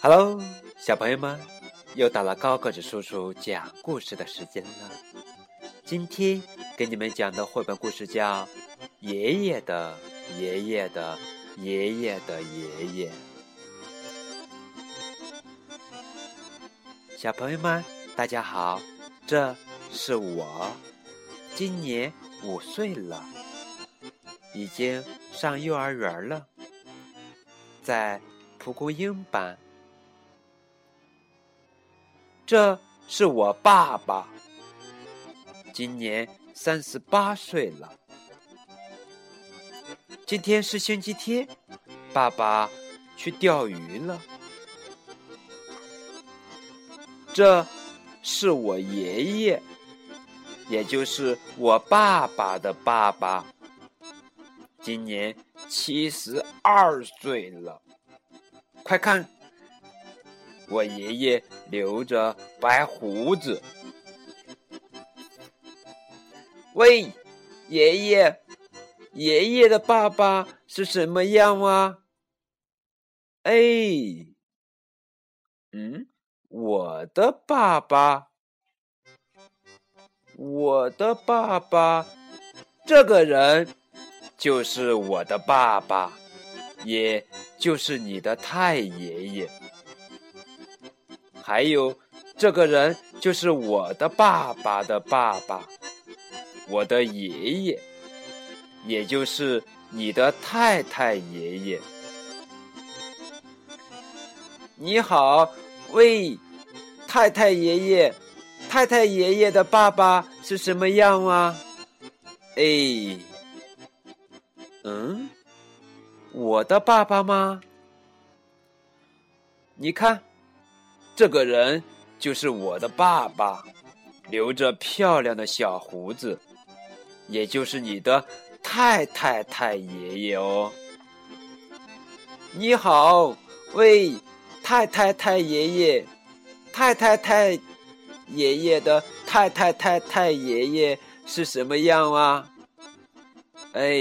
Hello，小朋友们，又到了高个子叔叔讲故事的时间了。今天给你们讲的绘本故事叫《爷爷的爷爷的爷爷的爷爷》。小朋友们，大家好，这是我，今年五岁了，已经上幼儿园了，在蒲公英班。这是我爸爸，今年三十八岁了。今天是星期天，爸爸去钓鱼了。这是我爷爷，也就是我爸爸的爸爸，今年七十二岁了。快看！我爷爷留着白胡子。喂，爷爷，爷爷的爸爸是什么样啊？哎，嗯，我的爸爸，我的爸爸，这个人就是我的爸爸，也就是你的太爷爷。还有，这个人就是我的爸爸的爸爸，我的爷爷，也就是你的太太爷爷。你好，喂，太太爷爷，太太爷爷的爸爸是什么样啊？哎，嗯，我的爸爸吗？你看。这个人就是我的爸爸，留着漂亮的小胡子，也就是你的太太太爷爷哦。你好，喂，太太太爷爷，太太太爷爷的太太太太爷爷是什么样啊？哎，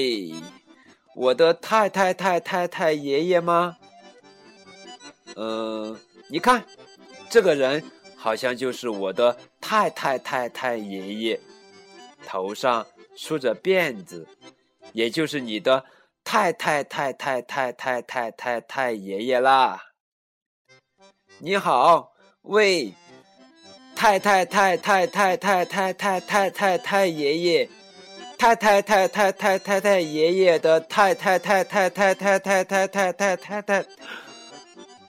我的太太太太太爷爷吗？嗯，你看。这个人好像就是我的太太太太爷爷，头上梳着辫子，也就是你的太太太太太太太太太太爷爷啦。你好，喂，太太太太太太太太太太太爷爷，太太太太太太太爷爷的太太太太太太太太太太太太。